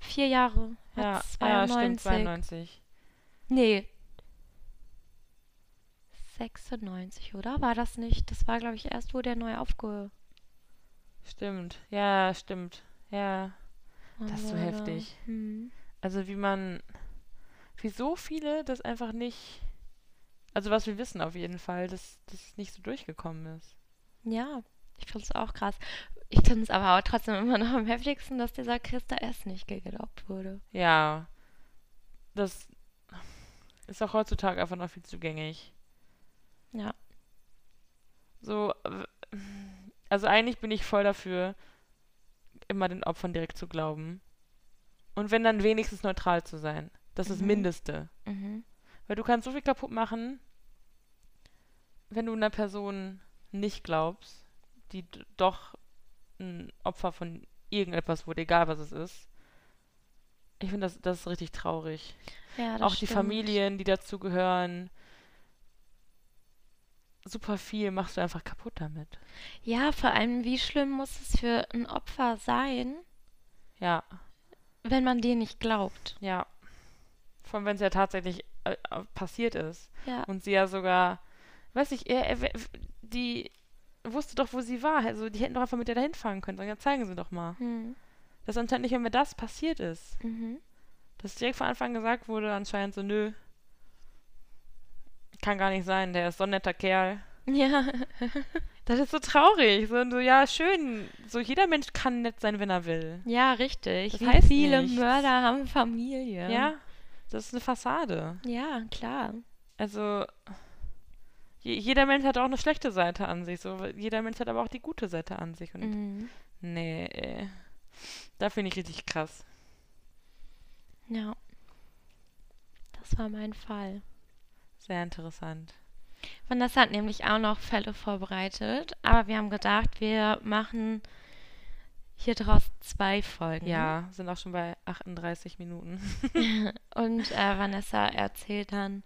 Vier Jahre. Ja, Hat ja, 92. stimmt, 92. Nee. 96, oder? War das nicht? Das war, glaube ich, erst, wo der neu aufge... Stimmt, ja, stimmt. Ja, Das ist so wurde. heftig. Hm. also wie man, wie so viele das einfach nicht, also was wir wissen auf jeden Fall, dass das nicht so durchgekommen ist. Ja, ich finde es auch krass. Ich finde es aber auch trotzdem immer noch am heftigsten, dass dieser Christa S. nicht geglaubt wurde. Ja, das ist auch heutzutage einfach noch viel zugänglich. Ja. So, also eigentlich bin ich voll dafür, immer den Opfern direkt zu glauben. Und wenn dann wenigstens neutral zu sein. Das ist das Mhm. Mindeste. Mhm. Weil du kannst so viel kaputt machen, wenn du einer Person nicht glaubst, die doch ein Opfer von irgendetwas wurde, egal was es ist. Ich finde, das, das ist richtig traurig. Ja, Auch die stimmt. Familien, die dazugehören. Super viel machst du einfach kaputt damit. Ja, vor allem, wie schlimm muss es für ein Opfer sein, Ja, wenn man dir nicht glaubt? ja. Vor allem, wenn es ja tatsächlich äh, äh, passiert ist. Ja. Und sie ja sogar, weiß ich, er, er, die wusste doch, wo sie war. Also die hätten doch einfach mit ihr dahin fahren können. Ja, zeigen sie doch mal. Hm. Dass anscheinend nicht mehr das passiert ist. Mhm. Dass direkt von Anfang gesagt wurde, anscheinend so, nö. Kann gar nicht sein, der ist so ein netter Kerl. Ja. Das ist so traurig. So, so, ja, schön. So, jeder Mensch kann nett sein, wenn er will. ja, richtig. Das heißt viele nichts. Mörder haben Familie? Ja, das ist eine Fassade. Ja, klar. Also, je, jeder Mensch hat auch eine schlechte Seite an sich. So, jeder Mensch hat aber auch die gute Seite an sich. Und Mhm. nee, ey. da finde ich richtig krass. Ja. Das war mein Fall. Sehr interessant. Vanessa hat nämlich auch noch Fälle vorbereitet, aber wir haben gedacht, wir machen hier draus zwei Folgen. Ja, sind auch schon bei 38 Minuten. Und äh, Vanessa erzählt dann,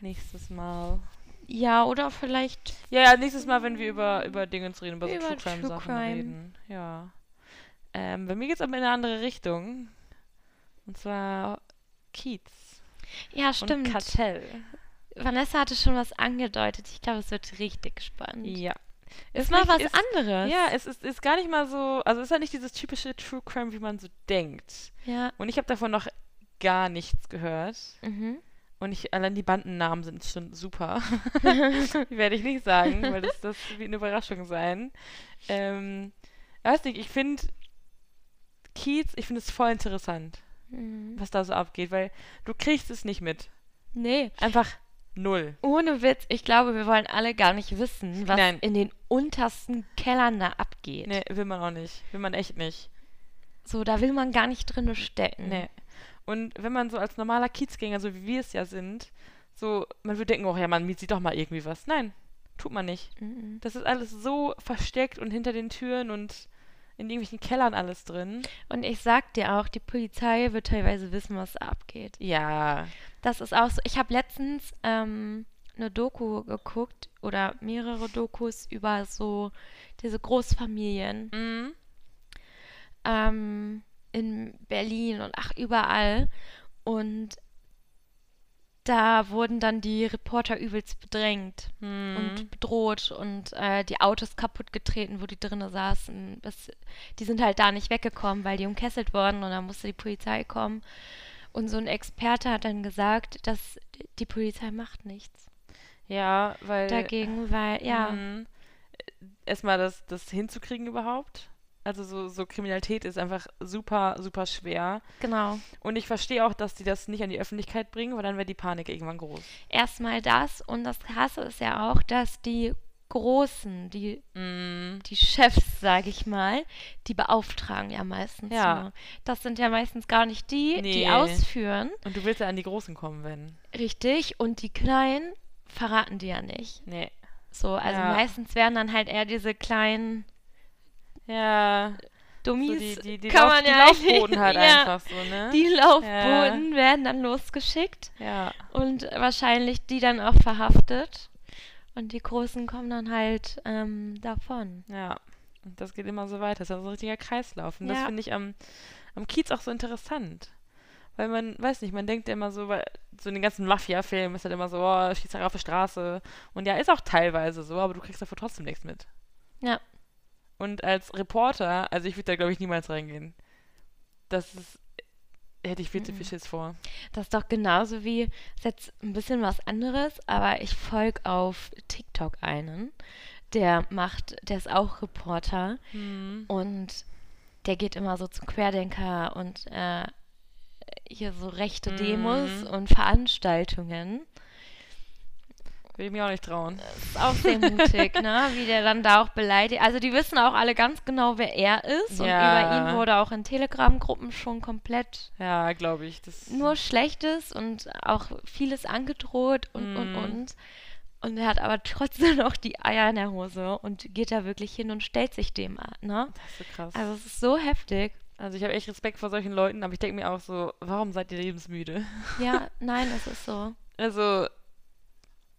Nächstes Mal. ja, oder vielleicht, Ja, ja, nächstes Mal, wenn wir über, über Dinge reden, über so Über True Crime Sachen Crime. reden. Ja. Ähm, bei mir geht es aber in eine andere Richtung. Und zwar Kiez ja, und stimmt. Kartell. Vanessa hatte schon was angedeutet. Ich glaube, es wird richtig spannend. Ja. Ist mal was ist, anderes. Ja, es ist, ist gar nicht mal so, also es ist ja nicht dieses typische True Crime, wie man so denkt. Ja. Und ich habe davon noch gar nichts gehört. Mhm. Und ich, allein die Bandennamen sind schon super. die werde ich nicht sagen, weil das, das wird eine Überraschung sein. Ähm, weiß nicht, ich finde Kiez, ich finde es voll interessant, Mhm. was da so abgeht, weil du kriegst es nicht mit. Nee, Einfach null. ohne Witz. Ich glaube, wir wollen alle gar nicht wissen, was Nein. in den untersten Kellern da abgeht. Nee, will man auch nicht. Will man echt nicht. So, da will man gar nicht drin stecken. Nee. Und wenn man so als normaler Kiezgänger, so wie wir es ja sind, so, man würde denken, oh ja, man sieht doch mal irgendwie was. Nein, tut man nicht. Mhm. Das ist alles so versteckt und hinter den Türen und in irgendwelchen Kellern alles drin. Und ich sag dir auch, die Polizei wird teilweise wissen, was abgeht. Ja. Das ist auch so. Ich habe letztens ähm, eine Doku geguckt oder mehrere Dokus über so diese Großfamilien Mhm. ähm, in Berlin und ach überall. Und da wurden dann die Reporter übelst bedrängt Mhm. und bedroht und äh, die Autos kaputt getreten, wo die drinnen saßen. Das, die sind halt da nicht weggekommen, weil die umkesselt wurden und dann musste die Polizei kommen. Und so ein Experte hat dann gesagt, dass die Polizei macht nichts ja, weil. dagegen, weil, ja, Mhm. Erstmal das, das hinzukriegen überhaupt. Also so, so Kriminalität ist einfach super, super schwer. genau. Und ich verstehe auch, dass die das nicht an die Öffentlichkeit bringen, weil dann wäre die Panik irgendwann groß. Erstmal das und das Krasse ist ja auch, dass die Großen, die Mm, die Chefs, sage ich mal, die beauftragen ja meistens Ja. nur. Das sind ja meistens gar nicht die, die Nee. ausführen, Und du willst ja an die Großen kommen, wenn. richtig, und die Kleinen verraten die ja nicht. Nee. So, also Ja. meistens werden dann halt eher diese kleinen Ja. So Dummies, die, die, die, kann Lauf, man die ja Laufboden halt ja, einfach so, ne? Die Laufboden werden dann losgeschickt ja. und wahrscheinlich die dann auch verhaftet. Und die Großen kommen dann halt ähm, davon. Ja. Und das geht immer so weiter. Das ist ja so ein richtiger Kreislauf. Und das Ja. finde ich am, am Kiez auch so interessant. Weil man, weiß nicht, man denkt ja immer so, weil so in den ganzen Mafia-Filmen ist halt immer so, oh, Schießerei auf der Straße. Und ja, ist auch teilweise so, aber du kriegst davon trotzdem nichts mit. Ja. Und als Reporter, also ich würde da, glaube ich, niemals reingehen. Das ist, hätte ich viel zu Mhm. viel Schiss vor. Das ist doch genauso wie, ist jetzt ein bisschen was anderes, aber ich folge auf TikTok einen, der macht, der ist auch Reporter Hm. und der geht immer so zum Querdenker und äh, hier so rechte Mhm. Demos und Veranstaltungen. Will ich mir auch nicht trauen. Das ist auch sehr mutig, ne? Wie der dann da auch beleidigt. Also die wissen auch alle ganz genau, wer er ist. Und Ja. über ihn wurde auch in Telegram-Gruppen schon komplett Ja, glaube ich. Das nur Schlechtes und auch vieles angedroht und, und, Mm. und. Und er hat aber trotzdem noch die Eier in der Hose und geht da wirklich hin und stellt sich dem an, ne? Das ist so krass. Also es ist so heftig. Also ich habe echt Respekt vor solchen Leuten, aber ich denke mir auch so, warum seid ihr lebensmüde? Ja, nein, es ist so. Also,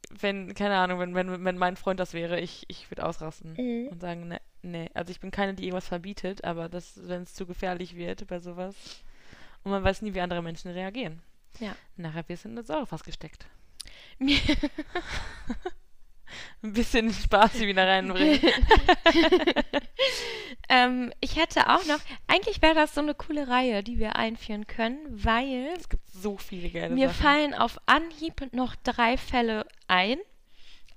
wenn, keine Ahnung, wenn, wenn, wenn mein Freund das wäre, ich, ich würde ausrasten Mhm. und sagen, ne, nee. Also ich bin keine, die irgendwas verbietet, aber das, wenn es zu gefährlich wird bei sowas. Und man weiß nie, wie andere Menschen reagieren. Ja. Nachher wirst du in eine Säurefass gesteckt. Mir- Ein bisschen Spaß wieder reinbringen. ähm, ich hätte auch noch, eigentlich wäre das so eine coole Reihe, die wir einführen können, weil es gibt so viele geile mir Sachen. fallen auf Anhieb noch drei Fälle ein.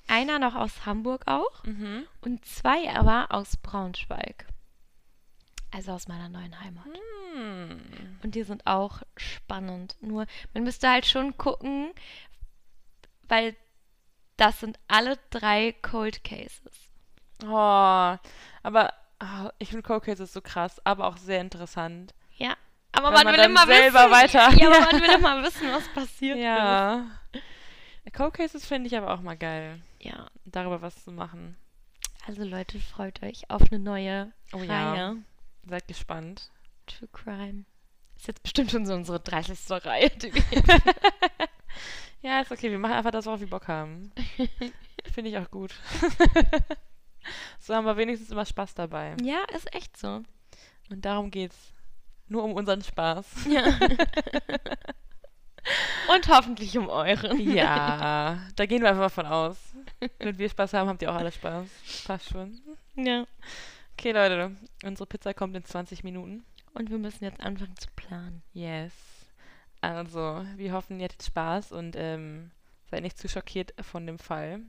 Einer noch aus Hamburg auch. Mhm. Und zwei aber aus Braunschweig. Also aus meiner neuen Heimat. Hm. Und die sind auch spannend. Nur, man müsste halt schon gucken, weil das sind alle drei Cold Cases. Oh, aber ah, ich finde Cold Case ist so krass, aber auch sehr interessant. Ja. Aber man, man will immer wissen. weiter- Ja, aber man will immer wissen, was passiert ist. Ja. Cold Cases finde ich aber auch mal geil, Ja. darüber was zu machen. Also Leute, freut euch auf eine neue Oh Reihe. ja. Seid gespannt. True Crime. Ist jetzt bestimmt schon so unsere 30. Reihe. Die wir Ja, ist okay, wir machen einfach das, worauf wir Bock haben. finde ich auch gut. so haben wir wenigstens immer Spaß dabei. ja, ist echt so. Und darum geht's. Nur um unseren Spaß. Ja. Und hoffentlich um euren. Ja, da gehen wir einfach mal von aus. Wenn wir Spaß haben, habt ihr auch alle Spaß. Passt schon. ja. Okay, Leute, unsere Pizza kommt in 20 Minuten. Und wir müssen jetzt anfangen zu planen. Yes. Also, wir hoffen, ihr hattet Spaß und ähm, seid nicht zu schockiert von dem Fall.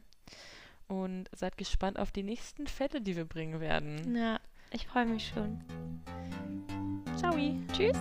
Und seid gespannt auf die nächsten Fälle, die wir bringen werden. Ja, ich freue mich schon. Ciao. Tschüss.